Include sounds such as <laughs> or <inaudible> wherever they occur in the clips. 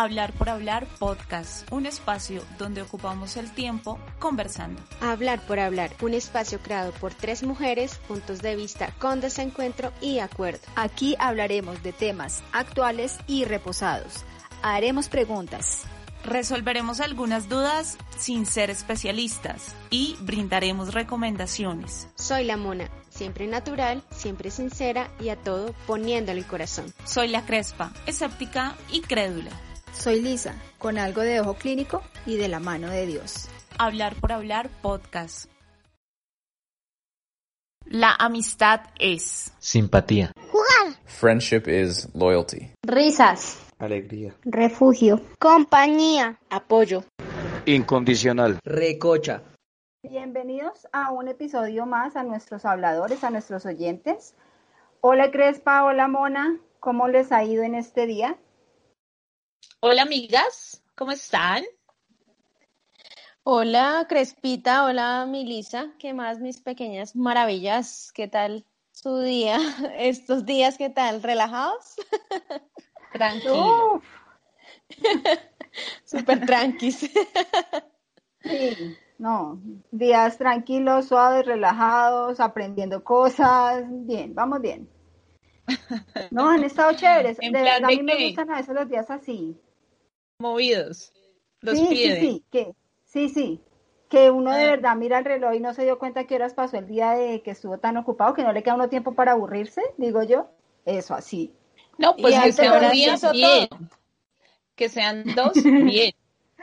Hablar por Hablar Podcast, un espacio donde ocupamos el tiempo conversando. Hablar por Hablar, un espacio creado por tres mujeres, puntos de vista con desencuentro y acuerdo. Aquí hablaremos de temas actuales y reposados. Haremos preguntas. Resolveremos algunas dudas sin ser especialistas y brindaremos recomendaciones. Soy la Mona, siempre natural, siempre sincera y a todo poniéndole el corazón. Soy la Crespa, escéptica y crédula. Soy Lisa, con algo de ojo clínico y de la mano de Dios. Hablar por Hablar Podcast. La amistad es simpatía. Jugar. Friendship is loyalty. Risas. Alegría. Refugio. Compañía. Apoyo. Incondicional. Recocha. Bienvenidos a un episodio más a nuestros habladores, a nuestros oyentes. Hola Crespa, hola Mona, ¿cómo les ha ido en este día? Hola amigas, ¿cómo están? Hola Crespita, hola Milisa, ¿qué más mis pequeñas maravillas? ¿Qué tal su día? <laughs> ¿Estos días qué tal? ¿Relajados? <laughs> Tranquilo. <laughs> Súper tranquis. Sí, no, días tranquilos, suaves, relajados, aprendiendo cosas, bien, vamos bien. No, han estado chéveres. De verdad, a mí me gustan a veces los días así movidos. Los sí, piden. sí, sí, que, sí, sí. Que uno de verdad mira el reloj y no se dio cuenta que horas pasó el día de que estuvo tan ocupado que no le queda uno tiempo para aburrirse, digo yo. Eso así. No, pues Y que sean días bien. todo. Que sean <laughs> dos bien.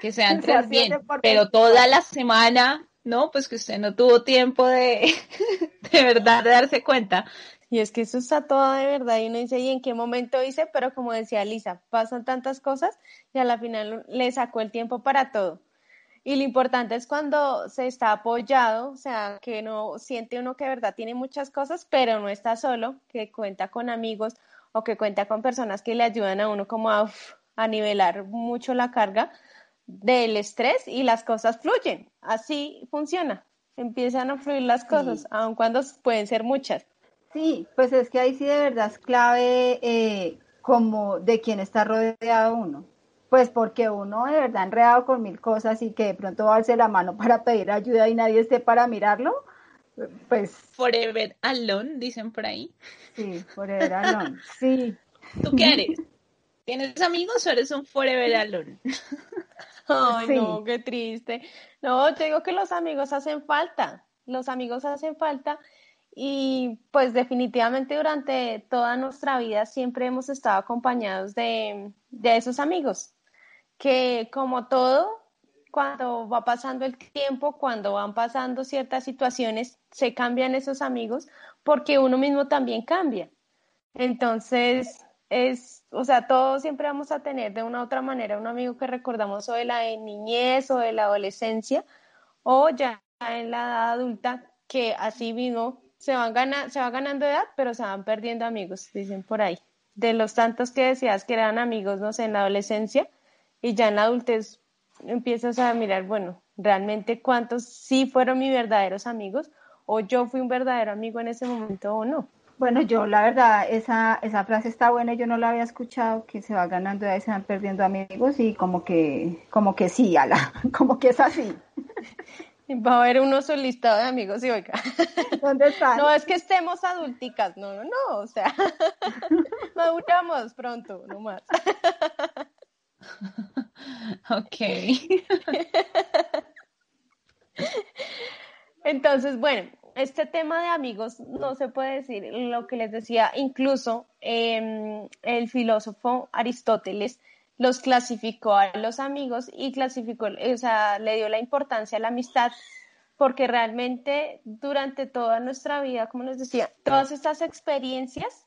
Que sean O sea, tres bien. Pero toda la semana, no, pues que usted no tuvo tiempo de, <laughs> de verdad de darse cuenta. Y es que eso está todo de verdad y uno dice, ¿y en qué momento hice? Pero como decía Lisa, pasan tantas cosas y a la final le sacó el tiempo para todo. Y lo importante es cuando se está apoyado, o sea, que no siente uno que de verdad tiene muchas cosas, pero no está solo, que cuenta con amigos o que cuenta con personas que le ayudan a uno como a, uf, a nivelar mucho la carga del estrés y las cosas fluyen. Así funciona. Empiezan a fluir las cosas, aun cuando pueden ser muchas. Sí, pues es que ahí sí de verdad es clave eh, como de quién está rodeado uno. Pues porque uno de verdad enredado con mil cosas y que de pronto va a darse la mano para pedir ayuda y nadie esté para mirarlo, pues Forever alone, dicen por ahí. sí, forever alone. Sí, <laughs> ¿Tú qué eres? ¿Tienes amigos o eres un forever alone? <laughs> Ay, Sí. no, qué triste. No, te digo que los amigos hacen falta. Los amigos hacen falta y pues definitivamente durante toda nuestra vida siempre hemos estado acompañados de, de esos amigos, que como todo, cuando va pasando el tiempo, cuando van pasando ciertas situaciones, se cambian esos amigos porque uno mismo también cambia. Entonces, es, o sea, todos siempre vamos a tener de una u otra manera un amigo que recordamos o de la niñez o de la adolescencia o ya en la edad adulta que así mismo se van gana, se va ganando edad, pero se van perdiendo amigos, dicen por ahí. De los tantos que decías que eran amigos, no sé, en la adolescencia y ya en la adultez empiezas a mirar, bueno, realmente cuántos sí fueron mis verdaderos amigos o yo fui un verdadero amigo en ese momento o no. bueno, yo la verdad, esa, esa frase está buena, yo no la había escuchado, que se va ganando edad y se van perdiendo amigos y como que, como que sí, ala, <laughs> como que es así. <laughs> Va a haber uno solistado de amigos y oiga. <laughs> ¿Dónde están? No es que estemos adulticas, no, no, no, o sea, <laughs> maduramos pronto, no más. <laughs> Ok. Entonces, bueno, este tema de amigos no se puede decir lo que les decía, incluso eh, el filósofo Aristóteles los clasificó a los amigos y clasificó, o sea, le dio la importancia a la amistad, porque realmente durante toda nuestra vida, como les decía, todas estas experiencias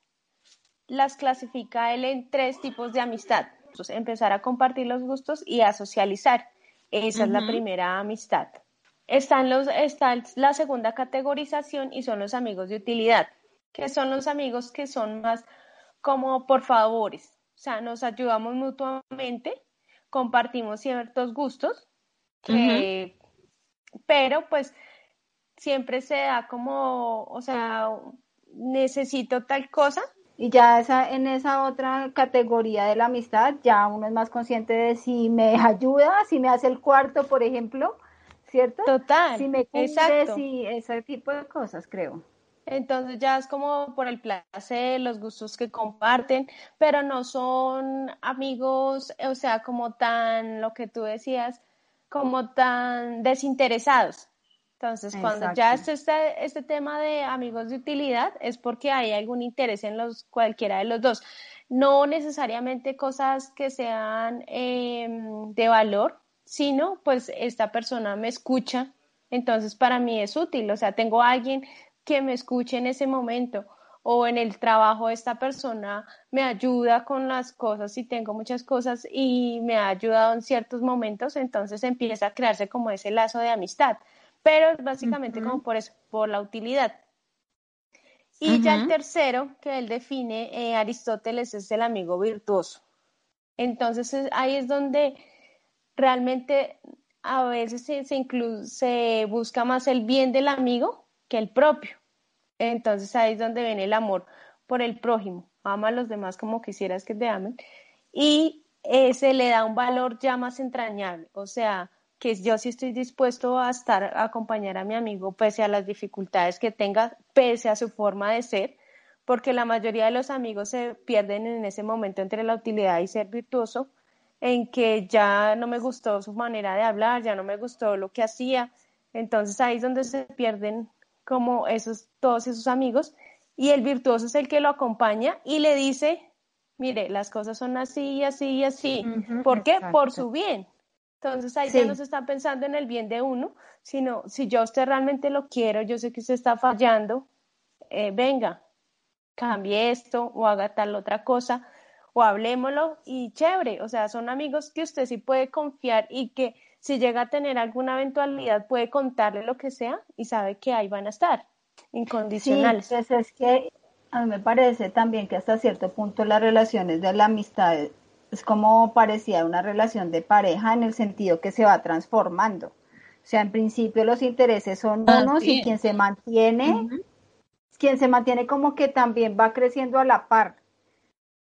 las clasifica él en tres tipos de amistad. Entonces, empezar a compartir los gustos y a socializar. Esa es la primera amistad. Están los, está la segunda categorización y son los amigos de utilidad, que son los amigos que son más como por favores. O sea, nos ayudamos mutuamente, compartimos ciertos gustos, pero pues siempre se da como, o sea, necesito tal cosa. Y ya esa, en esa otra categoría de la amistad, ya uno es más consciente de si me <laughs> ayuda, si me hace el cuarto, por ejemplo, ¿cierto? Total. Si me cumple, si ese tipo de cosas, creo. Entonces ya es como por el placer, los gustos que comparten, pero no son amigos, o sea, como tan, lo que tú decías, como tan desinteresados. Entonces, cuando ya es este, este tema de amigos de utilidad, es porque hay algún interés en los cualquiera de los dos. No necesariamente cosas que sean em, de valor, sino pues esta persona me escucha, entonces para mí es útil. O sea, tengo a alguien que me escuche en ese momento o en el trabajo esta persona me ayuda con las cosas y tengo muchas cosas y me ha ayudado en ciertos momentos, entonces empieza a crearse como ese lazo de amistad pero es básicamente como por eso, por la utilidad. Y ya el tercero que él define, eh, Aristóteles, es el amigo virtuoso. Entonces ahí es donde realmente a veces se, se busca más el bien del amigo que el propio. Entonces ahí es donde viene el amor por el prójimo. Ama a los demás como quisieras que te amen. Y eh, se le da un valor ya más entrañable. O sea, que yo sí estoy dispuesto a estar, a acompañar a mi amigo pese a las dificultades que tenga, pese a su forma de ser, porque la mayoría de los amigos se pierden en ese momento entre la utilidad y ser virtuoso, en que ya no me gustó su manera de hablar, ya no me gustó lo que hacía, entonces ahí es donde se pierden como esos, todos esos amigos, y el virtuoso es el que lo acompaña y le dice, mire, las cosas son así y así y así. ¿Por qué? Por su bien. Entonces ahí ya no se está pensando en el bien de uno, sino si yo a usted realmente lo quiero, yo sé que usted está fallando, eh, venga, cambie esto o haga tal otra cosa o hablémoslo y chévere, o sea, son amigos que usted sí puede confiar y que si llega a tener alguna eventualidad puede contarle lo que sea y sabe que ahí van a estar, incondicionales. Sí, pues es que a mí me parece también que hasta cierto punto las relaciones de la amistad es como parecía una relación de pareja en el sentido que se va transformando. O sea, en principio los intereses son unos y quien se mantiene, quien se mantiene como que también va creciendo a la par,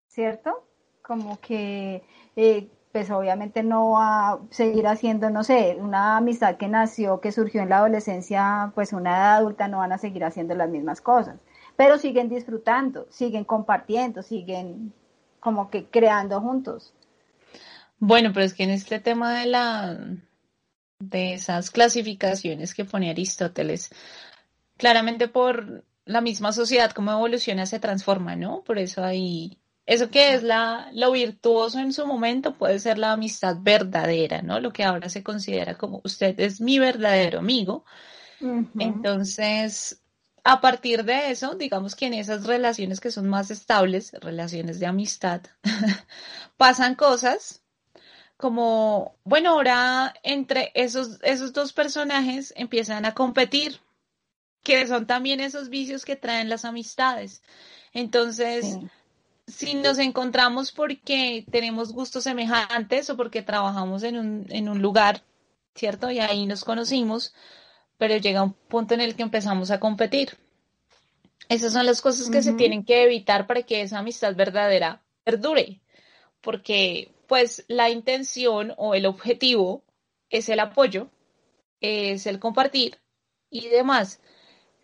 ¿cierto? Como que, eh, pues obviamente no va a seguir haciendo, no sé, una amistad que nació, que surgió en la adolescencia, pues una edad adulta no van a seguir haciendo las mismas cosas, pero siguen disfrutando, siguen compartiendo, siguen como que creando juntos. Bueno, pero es que en este tema de la de esas clasificaciones que pone Aristóteles, claramente por la misma sociedad, cómo evoluciona, se transforma, ¿no? Por eso hay eso que es la, lo virtuoso en su momento puede ser la amistad verdadera, ¿no? Lo que ahora se considera como usted es mi verdadero amigo. Entonces, a partir de eso, digamos que en esas relaciones que son más estables, relaciones de amistad, <laughs> pasan cosas como, bueno, ahora entre esos, esos dos personajes empiezan a competir, que son también esos vicios que traen las amistades. Entonces, si nos encontramos porque tenemos gustos semejantes o porque trabajamos en un, en un lugar, ¿cierto? Y ahí nos conocimos, pero llega un punto en el que empezamos a competir. Esas son las cosas que se tienen que evitar para que esa amistad verdadera perdure, porque pues la intención o el objetivo es el apoyo, es el compartir y demás.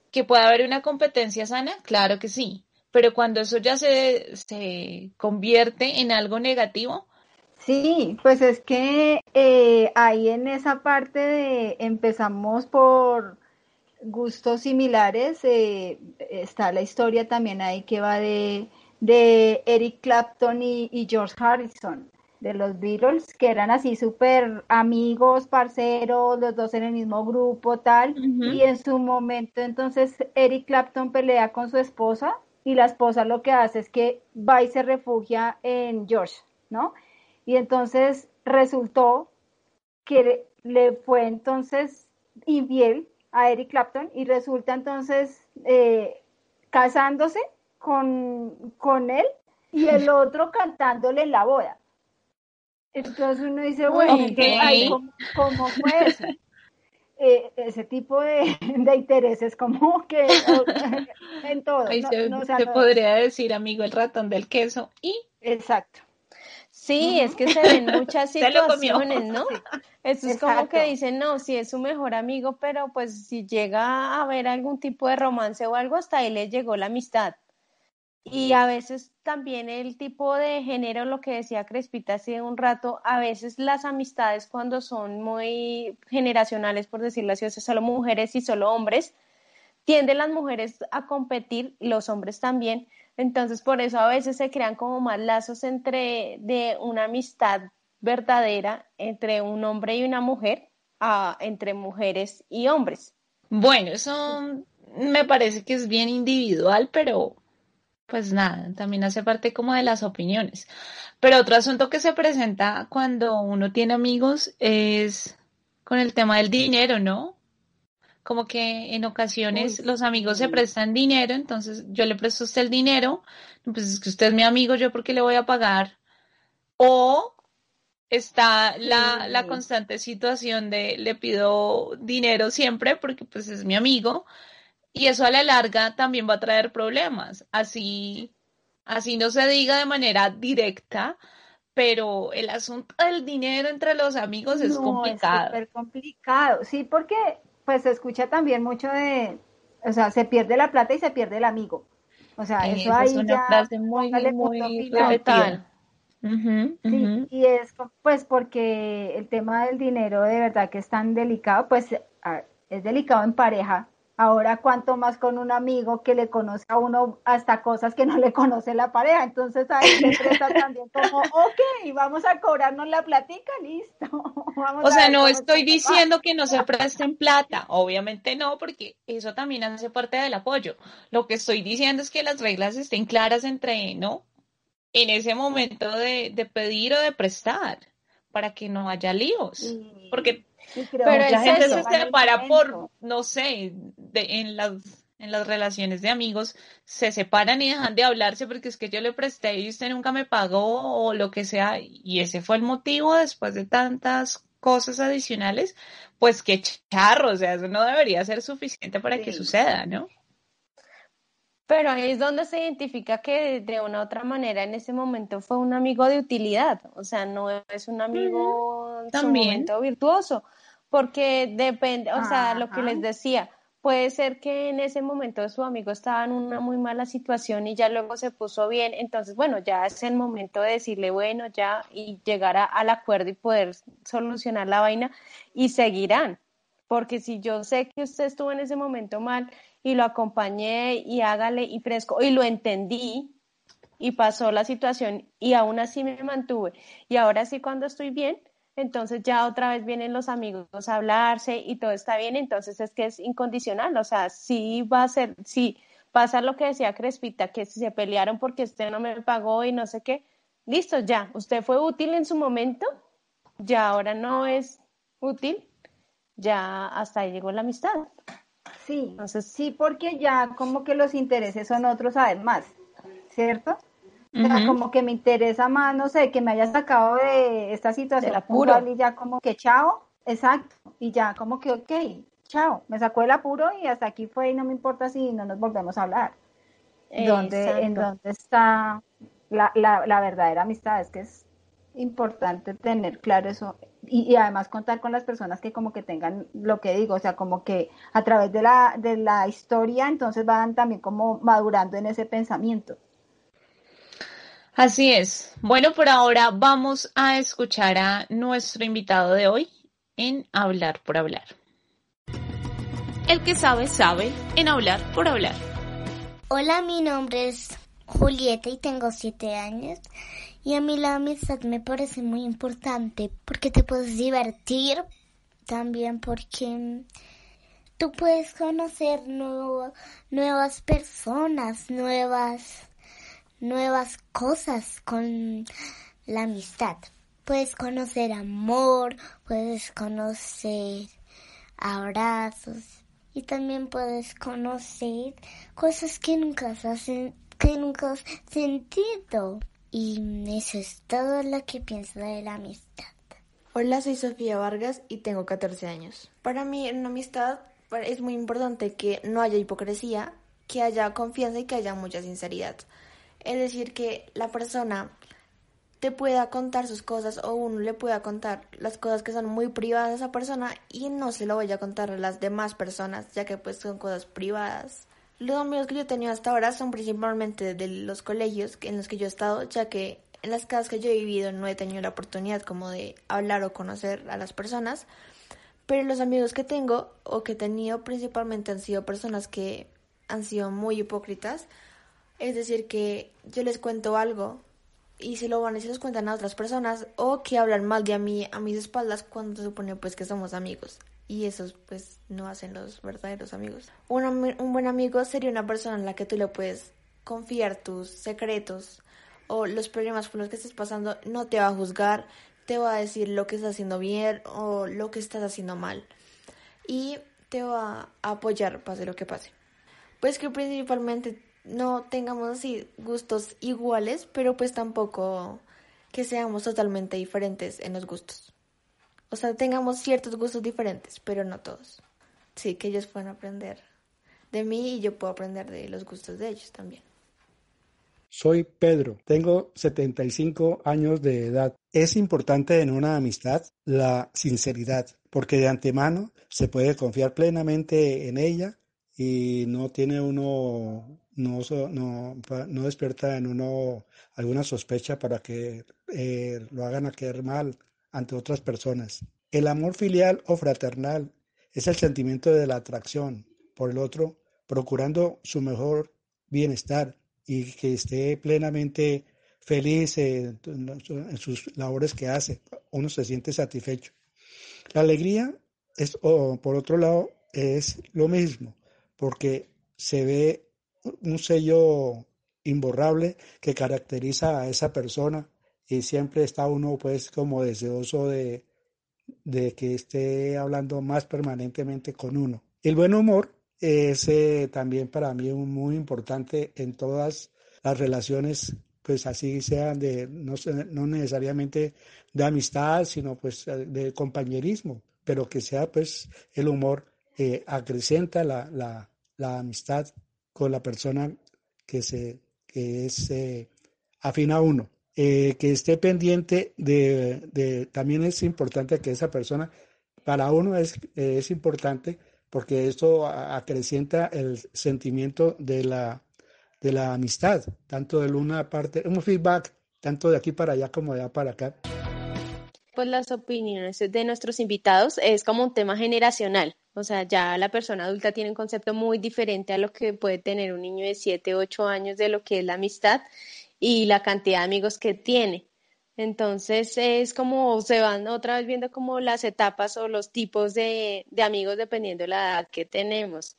¿Que puede haber una competencia sana? Claro que sí, pero cuando eso ya se, se convierte en algo negativo, Sí, pues es que eh, ahí en esa parte de empezamos por gustos similares, eh, está la historia también ahí que va de, de Eric Clapton y, George Harrison, de los Beatles, que eran así súper amigos, parceros, los dos en el mismo grupo, tal, y en su momento entonces Eric Clapton pelea con su esposa y la esposa lo que hace es que va y se refugia en George, ¿no? Y entonces resultó que le fue entonces infiel a Eric Clapton y resulta entonces eh, casándose con, con él y el otro cantándole en la boda. Entonces uno dice, bueno, ¿cómo, fue eso? Eh, ese tipo de, <laughs> intereses, como que en todo. se, podría decir, amigo, el ratón del queso y... Exacto. Sí, es que se ven muchas <laughs> situaciones, ¿no? Eso es como que dicen, no, si es su mejor amigo, pero pues si llega a haber algún tipo de romance o algo, hasta ahí le llegó la amistad. Y a veces también el tipo de género, lo que decía Crespita hace un rato, a veces las amistades cuando son muy generacionales, por decirlo así, o sea, solo mujeres y solo hombres, tienden las mujeres a competir, los hombres también. Entonces, por eso a veces se crean como más lazos entre de una amistad verdadera entre un hombre y una mujer, a, entre mujeres y hombres. Bueno, eso me parece que es bien individual, pero pues nada, también hace parte como de las opiniones. Pero otro asunto que se presenta cuando uno tiene amigos es con el tema del dinero, ¿no? Como que en ocasiones los amigos se prestan dinero, entonces yo le presto a usted el dinero, pues es que usted es mi amigo, yo porque le voy a pagar. O está la, la constante situación de le pido dinero siempre porque pues es mi amigo y eso a la larga también va a traer problemas. Así, así no se diga de manera directa, pero el asunto del dinero entre los amigos es complicado. Es súper complicado, sí, porque pues se escucha también mucho de, o sea, se pierde la plata y se pierde el amigo. O sea, eso ahí es una frase muy, muy sí, y es pues porque el tema del dinero de verdad que es tan delicado, pues es delicado en pareja, Ahora, cuanto más con un amigo que le conoce a uno hasta cosas que no le conoce la pareja. Entonces ahí se <laughs> presta también como, ok, vamos a cobrarnos la platica, listo. <laughs> o sea, no estoy diciendo que no se presten plata, obviamente no, porque eso también hace parte del apoyo. Lo que estoy diciendo es que las reglas estén claras entre, ¿no? En ese momento de, de pedir o de prestar, para que no haya líos. Porque pero mucha gente se separa por, no sé, en, las, en las relaciones de amigos, se separan y dejan de hablarse porque es que yo le presté y usted nunca me pagó o lo que sea. Y ese fue el motivo después de tantas cosas adicionales, pues qué charro, o sea, eso no debería ser suficiente para que suceda, ¿no? Pero ahí es donde se identifica que de una u otra manera en ese momento fue un amigo de utilidad, o sea, no es un amigo en su momento virtuoso, porque depende, o sea, lo que les decía, puede ser que en ese momento su amigo estaba en una muy mala situación y ya luego se puso bien, entonces, bueno, ya es el momento de decirle, bueno, ya, y llegar al acuerdo y poder solucionar la vaina y seguirán, porque si yo sé que usted estuvo en ese momento mal, y lo acompañé y hágale y fresco y lo entendí y pasó la situación y aún así me mantuve y ahora sí cuando estoy bien, entonces ya otra vez vienen los amigos a hablarse y todo está bien, entonces es que es incondicional, o sea, sí va a ser, sí pasa lo que decía Crespita, que si se pelearon porque usted no me pagó y no sé qué, listo, ya, usted fue útil en su momento, ya ahora no es útil, ya hasta ahí llegó la amistad. Sí, Entonces, sí, porque ya como que los intereses son otros además, ¿cierto? O sea, como que me interesa más, no sé, que me haya sacado de esta situación apuro y ya como que chao, exacto, y ya como que ok, chao, me sacó el apuro y hasta aquí fue y no me importa si no nos volvemos a hablar. ¿Dónde, ¿En dónde está la, la, la verdadera amistad? Es que es importante tener claro eso y, además contar con las personas que como que tengan lo que digo, o sea, como que a través de la, de la historia entonces van también como madurando en ese pensamiento. Así es. Bueno, por ahora vamos a escuchar a nuestro invitado de hoy en Hablar por Hablar. El que sabe, sabe en Hablar por Hablar. Hola, mi nombre es Julieta y tengo siete años. Y a mí la amistad me parece muy importante porque te puedes divertir, también porque tú puedes conocer nuevas personas, nuevas, nuevas cosas con la amistad. Puedes conocer amor, puedes conocer abrazos y también puedes conocer cosas que nunca has, que nunca has sentido. Y eso es todo lo que pienso de la amistad. Hola, soy Sofía Vargas y tengo 14 años. Para mí en una amistad es muy importante que no haya hipocresía, que haya confianza y que haya mucha sinceridad. Es decir, que la persona te pueda contar sus cosas o uno le pueda contar las cosas que son muy privadas a esa persona y no se lo vaya a contar a las demás personas, ya que pues son cosas privadas. Los amigos que yo he tenido hasta ahora son principalmente de los colegios en los que yo he estado, ya que en las casas que yo he vivido no he tenido la oportunidad como de hablar o conocer a las personas, pero los amigos que tengo o que he tenido principalmente han sido personas que han sido muy hipócritas, es decir, que yo les cuento algo y se lo van y se los cuentan a otras personas o que hablan mal de mí a mis espaldas cuando se supone pues que somos amigos y esos pues no hacen los verdaderos amigos. Un, un buen amigo sería una persona en la que tú le puedes confiar tus secretos o los problemas por los que estás pasando, no te va a juzgar, te va a decir lo que estás haciendo bien o lo que estás haciendo mal y te va a apoyar pase lo que pase. Pues que principalmente no tengamos así gustos iguales, pero pues tampoco que seamos totalmente diferentes en los gustos. O sea, tengamos ciertos gustos diferentes, pero no todos. Sí, que ellos puedan aprender de mí y yo puedo aprender de los gustos de ellos también. Soy Pedro, tengo 75 años de edad. Es importante en una amistad la sinceridad, porque de antemano se puede confiar plenamente en ella y no tiene uno, no, no, no despierta en uno alguna sospecha para que eh, lo hagan a quedar mal ante otras personas. El amor filial o fraternal es el sentimiento de la atracción por el otro, procurando su mejor bienestar y que esté plenamente feliz en, sus labores que hace. Uno se siente satisfecho. La alegría es, por otro lado, es lo mismo, porque se ve un sello imborrable que caracteriza a esa persona y siempre está uno pues como deseoso de, de que esté hablando más permanentemente con uno. El buen humor es eh, también para mí muy importante en todas las relaciones, pues así sean de, no, no necesariamente de amistad, sino pues de compañerismo, pero que sea pues el humor eh, acrecenta la, la, la, amistad con la persona que, se, que es eh, a uno. Eh, que esté pendiente de, también es importante que esa persona, para uno es, es importante porque esto acrecienta el sentimiento de la, de la amistad, tanto de una parte, un feedback, tanto de aquí para allá como de allá para acá. Pues las opiniones de nuestros invitados es como un tema generacional, o sea, ya la persona adulta tiene un concepto muy diferente a lo que puede tener un niño de 7, 8 años de lo que es la amistad y la cantidad de amigos que tiene. Entonces es como se van otra vez viendo como las etapas o los tipos de, amigos dependiendo de la edad que tenemos.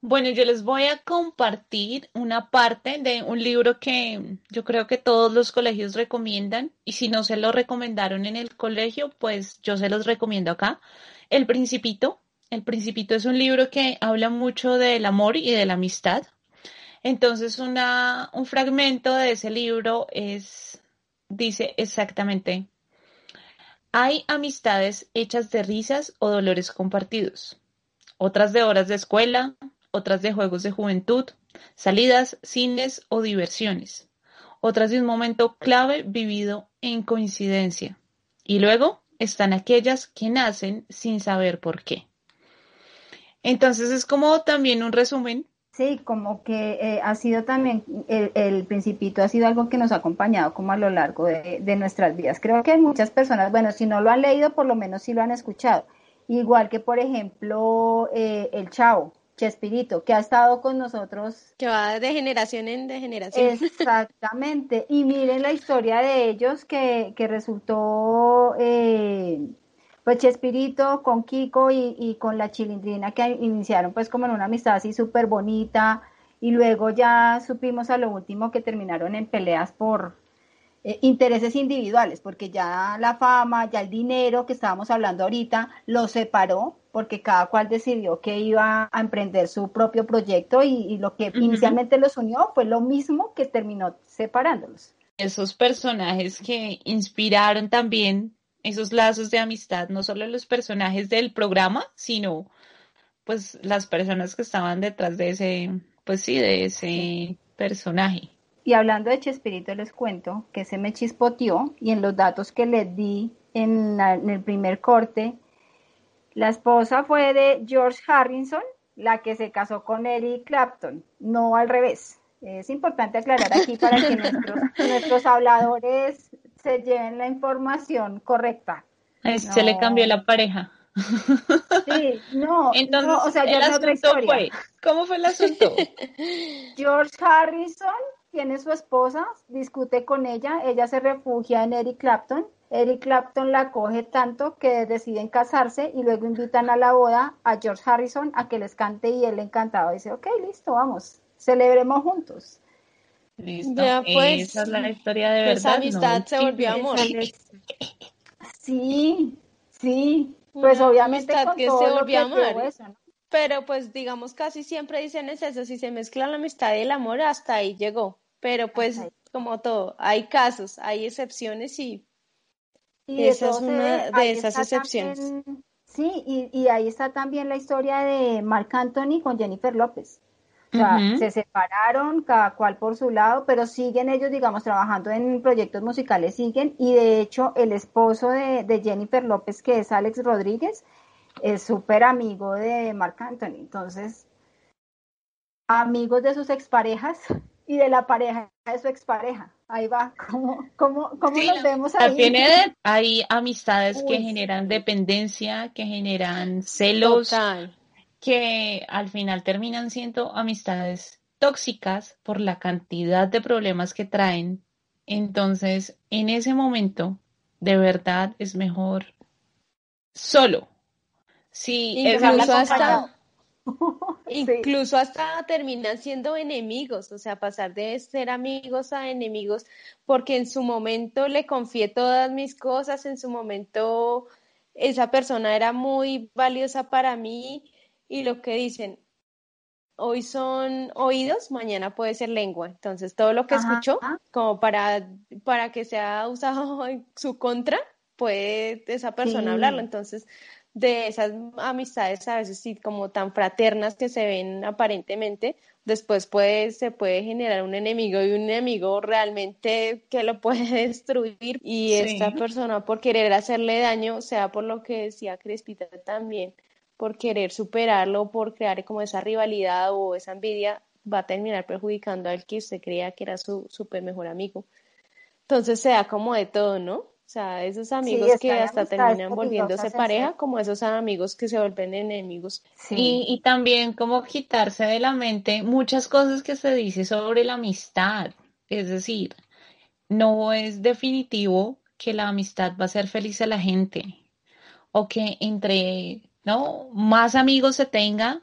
Bueno, yo les voy a compartir una parte de un libro que yo creo que todos los colegios recomiendan y si no se lo recomendaron en el colegio, pues yo se los recomiendo acá. El Principito. El Principito es un libro que habla mucho del amor y de la amistad. Entonces, un fragmento de ese libro es, dice exactamente, hay amistades hechas de risas o dolores compartidos, otras de horas de escuela, otras de juegos de juventud, salidas, cines o diversiones, otras de un momento clave vivido en coincidencia. Y luego están aquellas que nacen sin saber por qué. Entonces es como también un resumen Sí, como que eh, ha sido también, el, principito ha sido algo que nos ha acompañado como a lo largo de, nuestras vidas. Creo que hay muchas personas, bueno, si no lo han leído, por lo menos sí lo han escuchado. Igual que, por ejemplo, eh, el Chavo, Chespirito, que ha estado con nosotros. Que va de generación en de generación. <laughs> Exactamente. Y miren la historia de ellos que, que resultó... Eh, pues Chespirito con Kiko y, con la Chilindrina que iniciaron pues como en una amistad así súper bonita y luego ya supimos a lo último que terminaron en peleas por eh, intereses individuales, porque ya la fama, ya el dinero que estábamos hablando ahorita, los separó, porque cada cual decidió que iba a emprender su propio proyecto y, lo que inicialmente los unió fue lo mismo que terminó separándolos. Esos personajes que inspiraron también esos lazos de amistad, no solo los personajes del programa, sino pues las personas que estaban detrás de ese, pues sí, de ese personaje. Y hablando de Chespirito, les cuento que se me chispoteó y en los datos que les di en, el primer corte, la esposa fue de George Harrison, la que se casó con Eric Clapton, no al revés. Es importante aclarar aquí para que <laughs> nuestros, nuestros habladores se lleven la información correcta. Se le cambió la pareja. Sí, no, <laughs> Entonces, o sea, el asunto fue, ¿cómo fue el asunto? <laughs> George Harrison tiene su esposa, discute con ella, ella se refugia en Eric Clapton, Eric Clapton la coge tanto que deciden casarse y luego invitan a la boda a George Harrison a que les cante y él encantado dice, ok, listo, vamos, celebremos juntos. Listo. pues, esa es la historia de verdad. Esa amistad se volvió amor. Sí, sí, pues obviamente con que todo se volvió amor. Eso, ¿no? Pero pues digamos casi siempre dicen es eso, si se mezcla la amistad y el amor, hasta ahí llegó. Pero pues como todo, hay casos, hay excepciones y, esa es una de esas excepciones. sí, y, y, ahí está también la historia de Marc Anthony con Jennifer López. O sea, se separaron, cada cual por su lado, pero siguen ellos, digamos, trabajando en proyectos musicales, siguen, y de hecho el esposo de, de Jennifer López, que es Alex Rodríguez, es súper amigo de Marc Anthony. Entonces, amigos de sus exparejas y de la pareja de su expareja. Ahí va, ¿cómo, cómo, cómo nos vemos ahí? hay amistades que generan dependencia, que generan celos, que al final terminan siendo amistades tóxicas por la cantidad de problemas que traen. Entonces, en ese momento, de verdad es mejor solo. Sí, incluso hasta, <laughs> incluso hasta terminan siendo enemigos, o sea, pasar de ser amigos a enemigos, porque en su momento le confié todas mis cosas, en su momento esa persona era muy valiosa para mí y lo que dicen, hoy son oídos, mañana puede ser lengua. Entonces, todo lo que escuchó, como para, para que sea usado <laughs> en su contra, puede esa persona hablarlo. Entonces, de esas amistades a veces sí como tan fraternas que se ven aparentemente, después puede, se puede generar un enemigo y un enemigo realmente que lo <laughs> puede destruir y esta persona por querer hacerle daño, sea por lo que decía Crespita también, por querer superarlo, por crear como esa rivalidad o esa envidia, va a terminar perjudicando al que usted creía que era su súper mejor amigo. Entonces se da como de todo, ¿no? O sea, esos amigos que hasta terminan volviéndose pareja, como esos amigos que se vuelven enemigos. Y, y también como quitarse de la mente muchas cosas que se dice sobre la amistad. Es decir, no es definitivo que la amistad va a hacer feliz a la gente o que entre no más amigos se tenga,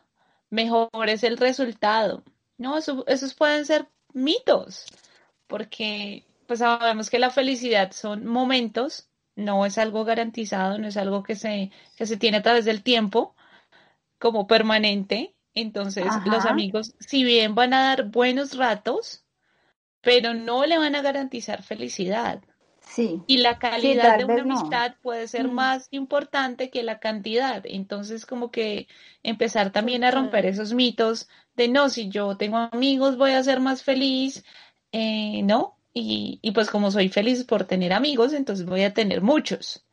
mejor es el resultado. No, esos pueden ser mitos, porque pues sabemos que la felicidad son momentos, no es algo garantizado, no es algo que se, que se tiene a través del tiempo como permanente. Entonces, los amigos, si bien van a dar buenos ratos, pero no le van a garantizar felicidad. Sí. Y la calidad de una amistad puede ser mm. más importante que la cantidad. Entonces, como que empezar también a romper esos mitos de no, si yo tengo amigos voy a ser más feliz. Eh, no, y, y pues como soy feliz por tener amigos, entonces voy a tener muchos.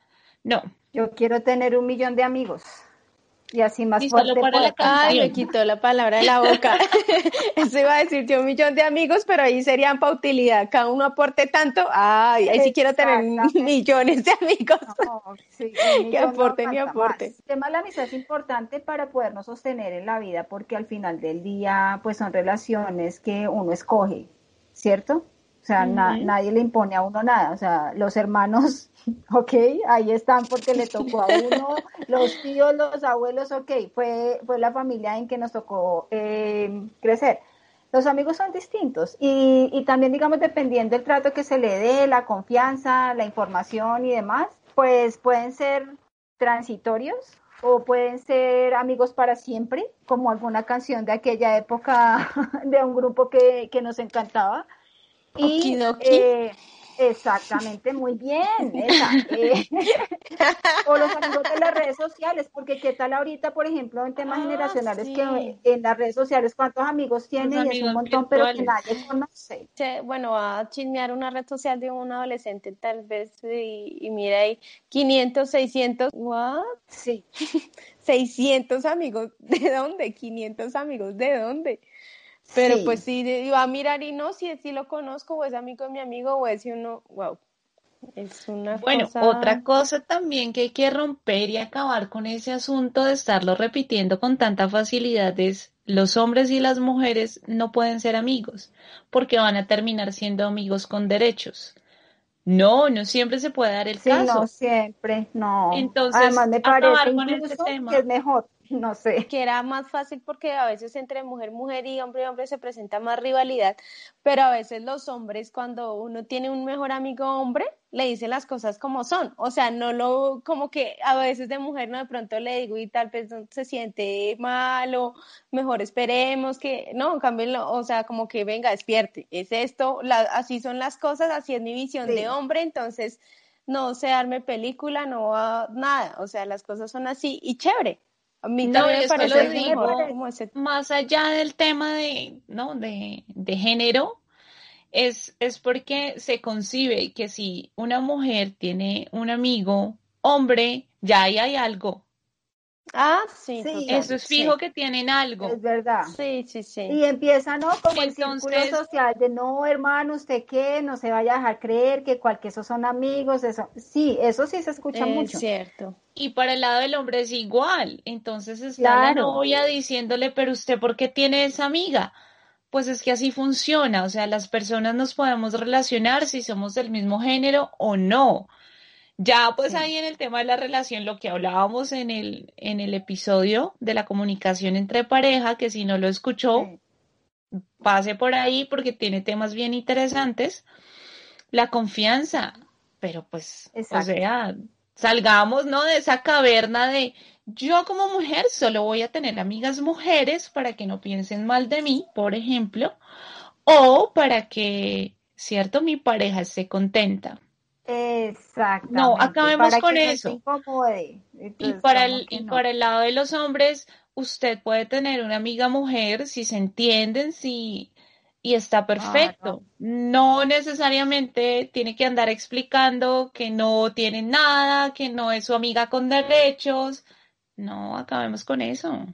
No. Yo quiero tener un millón de amigos. Y así más fuerte. Ay, me quitó la palabra de la boca. <laughs> Eso iba a decir yo un millón de amigos, pero ahí serían para utilidad. Cada uno aporte tanto. Ay, ahí sí quiero tener <laughs> millones de amigos. <laughs> que aporten y aporten. El tema de la amistad es importante para podernos sostener en la vida, porque al final del día, pues son relaciones que uno escoge, ¿cierto? O sea, nadie le impone a uno nada. O sea, los hermanos, <laughs> ok, ahí están porque le tocó a uno. los tíos, los abuelos, ok, fue, fue la familia en que nos tocó eh, crecer. Los amigos son distintos y, y también, digamos, dependiendo del trato que se le dé, la confianza, la información y demás, pues pueden ser transitorios o pueden ser amigos para siempre, como alguna canción de aquella época <laughs> de un grupo que, que nos encantaba. Y, eh, Exactamente, muy bien. Esa, eh. <laughs> o los amigos de las redes sociales, porque qué tal ahorita, por ejemplo, en temas ah, generacionales, que en las redes sociales, ¿cuántos amigos tienen? Es un montón, pero que nadie conoce. Bueno, a chismear una red social de un adolescente tal vez y, mira ahí, 500, 600, ¿what? Sí. <laughs> 600 amigos, ¿de dónde? 500 amigos, ¿de dónde? Pero pues sí, iba a mirar y no, si, si lo conozco o es amigo de mi amigo o es uno, wow. Es una bueno, otra cosa también que hay que romper y acabar con ese asunto de estarlo repitiendo con tanta facilidad es los hombres y las mujeres no pueden ser amigos porque van a terminar siendo amigos con derechos. No, no siempre se puede dar el sí, caso. No, siempre, no. Entonces, Además, me parece con este tema. que es mejor <laughs> no sé. Que era más fácil porque a veces entre mujer, mujer y hombre, hombre se presenta más rivalidad, pero a veces los hombres cuando uno tiene un mejor amigo hombre, le dice las cosas como son, o sea, no lo, como que a veces de mujer no de pronto le digo y tal vez se siente mal o mejor esperemos que, no, cambio, o sea, como que venga, despierte, es esto, así son las cosas, así es mi visión de hombre, entonces no se arme película, no nada, o sea, las cosas son así y chévere, a mí no, me parece más allá del tema de, ¿no? de, de género, es, es porque se concibe que si una mujer tiene un amigo hombre, ya ahí hay algo. Ah, sí, eso es fijo que tienen algo. Es verdad. Sí, sí, sí. Y empieza, ¿no? Como el círculo social de no, hermano, usted qué, no se vaya a dejar creer que cualquier esos son amigos, eso. Sí, eso sí se escucha mucho. Es cierto. Y para el lado del hombre es igual. Entonces está la novia diciéndole, pero usted, ¿por qué tiene esa amiga? Pues es que así funciona. O sea, las personas nos podemos relacionar si somos del mismo género o no. Ya pues ahí en el tema de la relación, lo que hablábamos en el, en el episodio de la comunicación entre pareja, que si no lo escuchó, pase por ahí porque tiene temas bien interesantes. La confianza, pero pues, o sea, salgamos, ¿no? De esa caverna de yo como mujer solo voy a tener amigas mujeres para que no piensen mal de mí, por ejemplo, o para que, cierto, mi pareja esté contenta. Exactamente. No, acabemos con eso. y para el, y para el lado de los hombres, usted puede tener una amiga mujer si se entienden, si y está perfecto. no. necesariamente tiene que andar explicando que no tiene nada, que no es su amiga con derechos. No, acabemos con eso.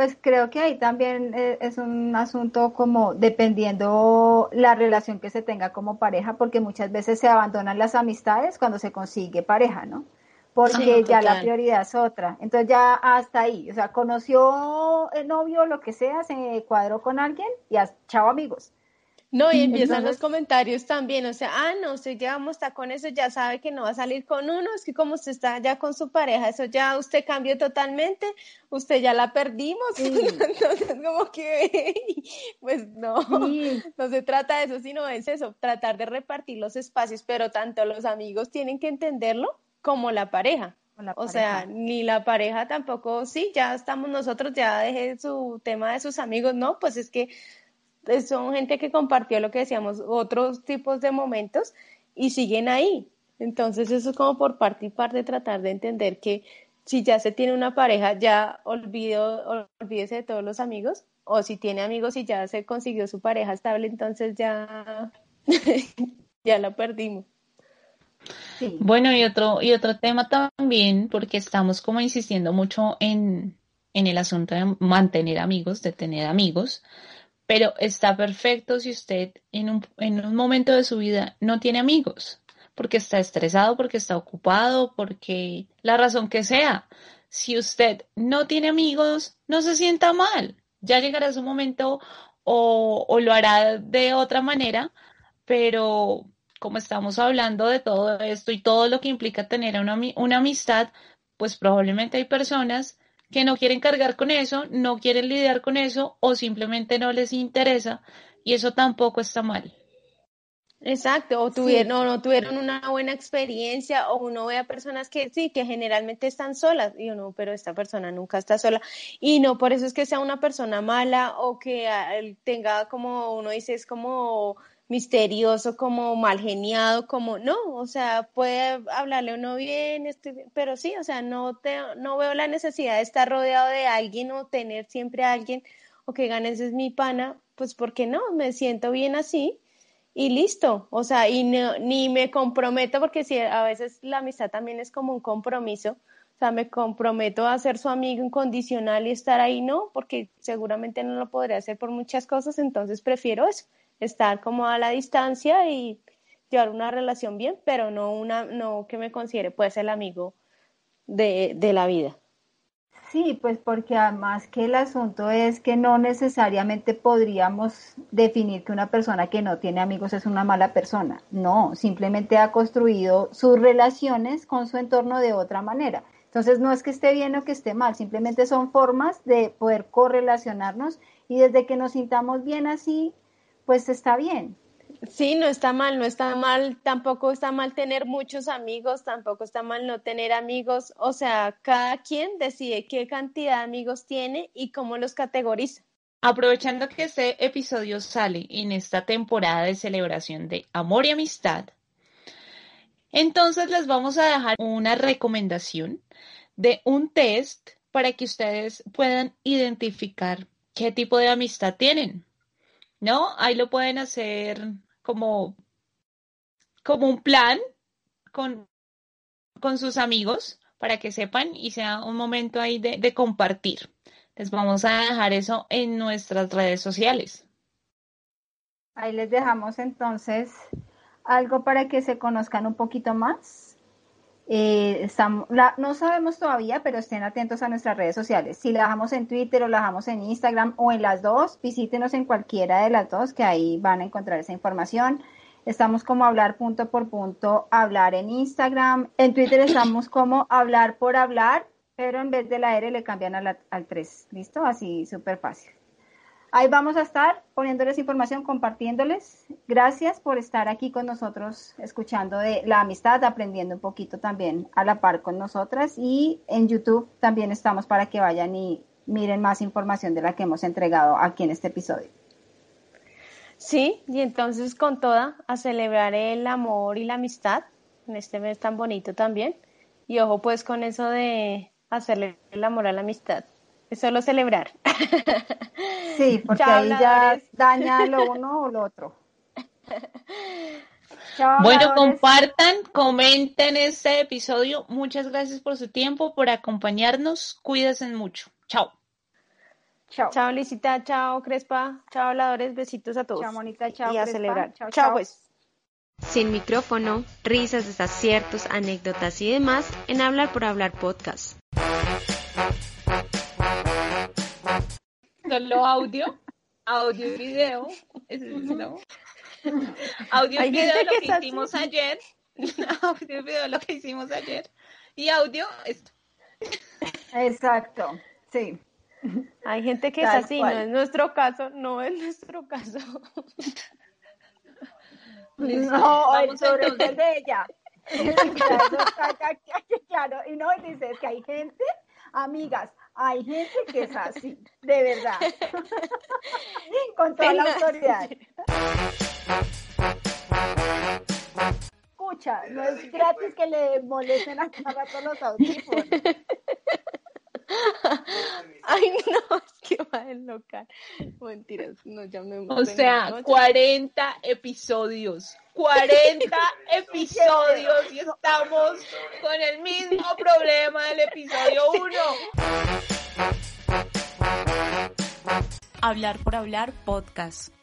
Pues creo que ahí también eh, es un asunto como dependiendo la relación que se tenga como pareja, porque muchas veces se abandonan las amistades cuando se consigue pareja, ¿no? Porque ya la prioridad es otra. Entonces ya hasta ahí, o sea, conoció el novio, lo que sea, se cuadró con alguien y chao amigos. No, y empiezan los comentarios también, o sea, ah, no, usted ya está con eso, ya sabe que no va a salir con uno, es que como usted está ya con su pareja, eso ya usted cambió totalmente, usted ya la perdimos, <laughs> entonces como que, pues no, no se trata de eso, sino es eso, tratar de repartir los espacios, pero tanto los amigos tienen que entenderlo como la pareja. o sea, ni la pareja tampoco, sí, ya estamos nosotros, ya dejé su tema de sus amigos, no, pues es que son gente que compartió lo que decíamos, otros tipos de momentos y siguen ahí. Entonces eso es como por parte y parte tratar de entender que si ya se tiene una pareja, ya olvido, olvídese de todos los amigos, o si tiene amigos y ya se consiguió su pareja estable, entonces ya, <laughs> ya la perdimos. Bueno, y otro, y otro tema también, porque estamos como insistiendo mucho en, en el asunto de mantener amigos, de tener amigos, pero está perfecto si usted en un, en un momento de su vida no tiene amigos, porque está estresado, porque está ocupado, porque la razón que sea. Si usted no tiene amigos, no se sienta mal. Ya llegará su momento o, lo hará de otra manera, pero como estamos hablando de todo esto y todo lo que implica tener una, una amistad, pues probablemente hay personas que no quieren cargar con eso, no quieren lidiar con eso o simplemente no les interesa y eso tampoco está mal. Exacto, o tuvieron, o no tuvieron una buena experiencia, o uno ve a personas que sí, que generalmente están solas, y uno, pero esta persona nunca está sola, y no por eso es que sea una persona mala o que ah, tenga como uno dice, es como misterioso, como mal geniado, como no, o sea, puede hablarle uno bien, pero sí, o sea, no te, no veo la necesidad de estar rodeado de alguien o tener siempre a alguien o que ganes es mi pana, pues porque no, me siento bien así y listo, o sea, y ni me comprometo porque si a veces la amistad también es como un compromiso, o sea, me comprometo a ser su amigo incondicional y estar ahí, no, porque seguramente no lo podré hacer por muchas cosas, entonces prefiero eso, estar como a la distancia y llevar una relación bien, pero no una, no que me considere pues el amigo de, de la vida. Sí, pues porque además que el asunto es que no necesariamente podríamos definir que una persona que no tiene amigos es una mala persona. No, simplemente ha construido sus relaciones con su entorno de otra manera. Entonces no es que esté bien o que esté mal, simplemente son formas de poder correlacionarnos y desde que nos sintamos bien así, pues está bien. Sí, no está mal, no está mal, tampoco está mal tener muchos amigos, tampoco está mal no tener amigos, o sea, cada quien decide qué cantidad de amigos tiene y cómo los categoriza. Aprovechando que este episodio sale en esta temporada de celebración de amor y amistad, entonces les vamos a dejar una recomendación de un test para que ustedes puedan identificar qué tipo de amistad tienen. ¿No? Ahí lo pueden hacer como, como un plan con, con sus amigos para que sepan y sea un momento ahí de, de compartir. Les vamos a dejar eso en nuestras redes sociales. Ahí les dejamos entonces algo para que se conozcan un poquito más. Eh, estamos, no sabemos todavía, pero estén atentos a nuestras redes sociales. Si la dejamos en Twitter o la dejamos en Instagram o en las dos, visítenos en cualquiera de las dos, que ahí van a encontrar esa información. Estamos como hablar punto por punto, hablar en Instagram. En Twitter estamos como hablar por hablar, pero en vez de la R le cambian al 3. ¿Listo? Así súper fácil. Ahí vamos a estar poniéndoles información, compartiéndoles. Gracias por estar aquí con nosotros, escuchando de la amistad, aprendiendo un poquito también a la par con nosotras. Y en YouTube también estamos para que vayan y miren más información de la que hemos entregado aquí en este episodio. Sí, y entonces con toda, a celebrar el amor y la amistad en este mes tan bonito también. Y ojo pues con eso de hacerle el amor a la amistad es solo celebrar. <laughs> Sí, porque ahí ya daña lo uno o lo otro. <laughs> bueno, compartan, comenten este episodio. Muchas gracias por su tiempo, por acompañarnos. Cuídense mucho. Chao. Chao. Chao, Licita. Chao, Crespa. Chao, habladores. Besitos a todos. Chao, Monita. Chao, Y a celebrar. Chao, chao, pues. Sin micrófono, risas, desaciertos, anécdotas y demás en Hablar por Hablar Podcast. Solo audio, audio y video. ¿no? Audio y video lo que hicimos ayer. <laughs> audio y video lo que hicimos ayer. Y audio esto. Exacto, sí. Hay gente que es así, no es nuestro caso, no es nuestro caso. <laughs> No, el sobre de ella. <laughs> claro, y no, dices que hay gente, amigas, hay gente que es así, de verdad. <laughs> Con toda la autoridad. Escucha, no es gratis que le molesten a cada rato los audífonos. Ay, no, <laughs> es que va a enlocar. Mentiras, no, ya me O sea, 40 episodios. 40 <laughs> episodios y estamos con el mismo problema del episodio 1. Hablar por hablar podcast.